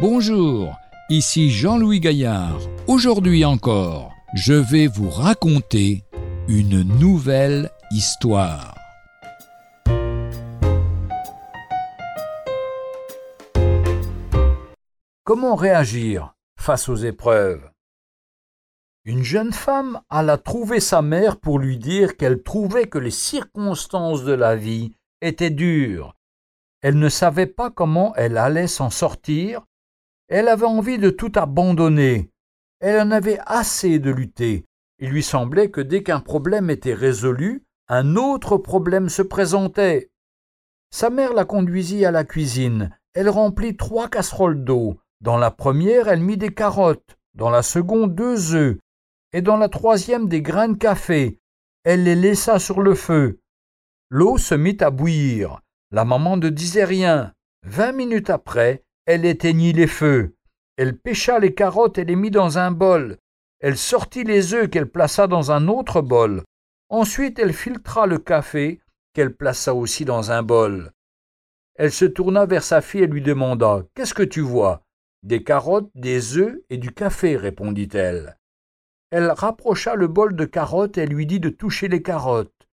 Bonjour, ici Jean-Louis Gaillard. Aujourd'hui encore, je vais vous raconter une nouvelle histoire. Comment réagir face aux épreuves? Une jeune femme alla trouver sa mère pour lui dire qu'elle trouvait que les circonstances de la vie étaient dures. Elle ne savait pas comment elle allait s'en sortir elle avait envie de tout abandonner. Elle en avait assez de lutter. Il lui semblait que dès qu'un problème était résolu, un autre problème se présentait. Sa mère la conduisit à la cuisine. Elle remplit trois casseroles d'eau. Dans la première, elle mit des carottes, dans la seconde deux œufs, et dans la troisième des grains de café. Elle les laissa sur le feu. L'eau se mit à bouillir. La maman ne disait rien. Vingt minutes après, elle éteignit les feux. Elle pêcha les carottes et les mit dans un bol. Elle sortit les œufs qu'elle plaça dans un autre bol. Ensuite elle filtra le café qu'elle plaça aussi dans un bol. Elle se tourna vers sa fille et lui demanda Qu'est-ce que tu vois? Des carottes, des œufs et du café, répondit-elle. Elle rapprocha le bol de carottes et lui dit de toucher les carottes.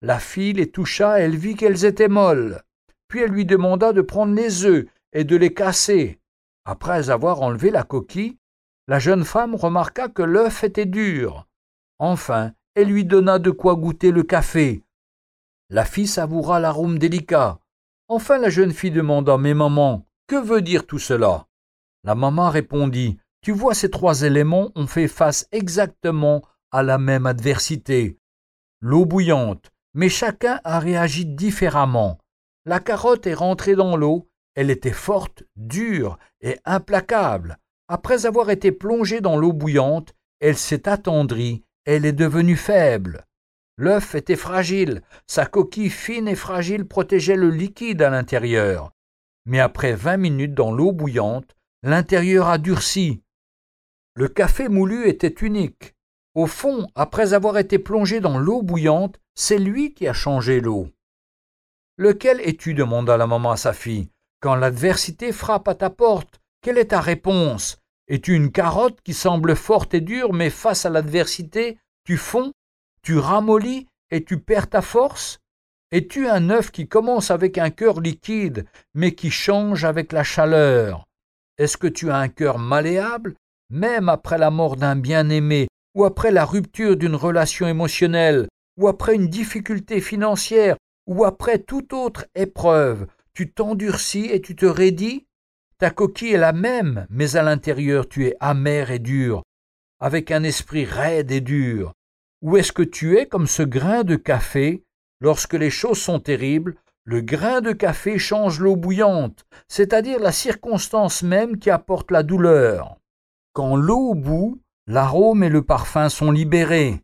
La fille les toucha, elle vit qu'elles étaient molles. Puis elle lui demanda de prendre les œufs et de les casser. Après avoir enlevé la coquille, la jeune femme remarqua que l'œuf était dur. Enfin, elle lui donna de quoi goûter le café. La fille savoura l'arôme délicat. Enfin la jeune fille demanda Mais maman, que veut dire tout cela? La maman répondit Tu vois, ces trois éléments ont fait face exactement à la même adversité. L'eau bouillante, mais chacun a réagi différemment. La carotte est rentrée dans l'eau elle était forte, dure et implacable. Après avoir été plongée dans l'eau bouillante, elle s'est attendrie, elle est devenue faible. L'œuf était fragile, sa coquille fine et fragile protégeait le liquide à l'intérieur. Mais après vingt minutes dans l'eau bouillante, l'intérieur a durci. Le café moulu était unique. Au fond, après avoir été plongé dans l'eau bouillante, c'est lui qui a changé l'eau. Lequel es-tu? demanda la maman à sa fille. Quand l'adversité frappe à ta porte, quelle est ta réponse? Es-tu une carotte qui semble forte et dure, mais face à l'adversité, tu fonds, tu ramollis et tu perds ta force? Es-tu un œuf qui commence avec un cœur liquide, mais qui change avec la chaleur? Est-ce que tu as un cœur malléable, même après la mort d'un bien-aimé, ou après la rupture d'une relation émotionnelle, ou après une difficulté financière, ou après toute autre épreuve? Tu t'endurcis et tu te raidis Ta coquille est la même, mais à l'intérieur tu es amer et dur, avec un esprit raide et dur. Ou est-ce que tu es comme ce grain de café? Lorsque les choses sont terribles, le grain de café change l'eau bouillante, c'est-à-dire la circonstance même qui apporte la douleur. Quand l'eau bout, l'arôme et le parfum sont libérés.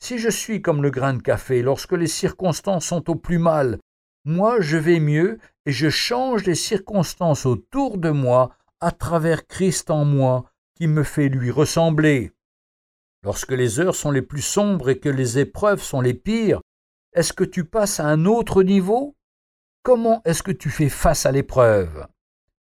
Si je suis comme le grain de café lorsque les circonstances sont au plus mal, moi je vais mieux et je change les circonstances autour de moi à travers Christ en moi qui me fait lui ressembler. Lorsque les heures sont les plus sombres et que les épreuves sont les pires, est-ce que tu passes à un autre niveau? Comment est-ce que tu fais face à l'épreuve?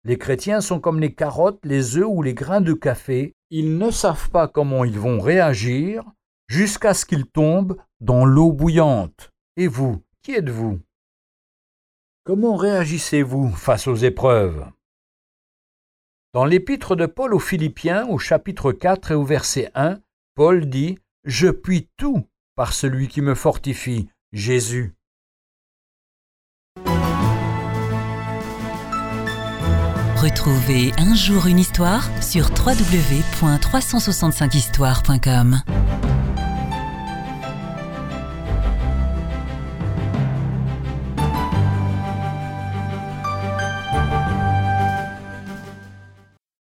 Les chrétiens sont comme les carottes, les œufs ou les grains de café, ils ne savent pas comment ils vont réagir jusqu'à ce qu'ils tombent dans l'eau bouillante. Et vous, qui êtes-vous? Comment réagissez-vous face aux épreuves? Dans l'épître de Paul aux Philippiens, au chapitre 4 et au verset 1, Paul dit Je puis tout par celui qui me fortifie, Jésus. Retrouvez un jour une histoire sur www.365histoire.com.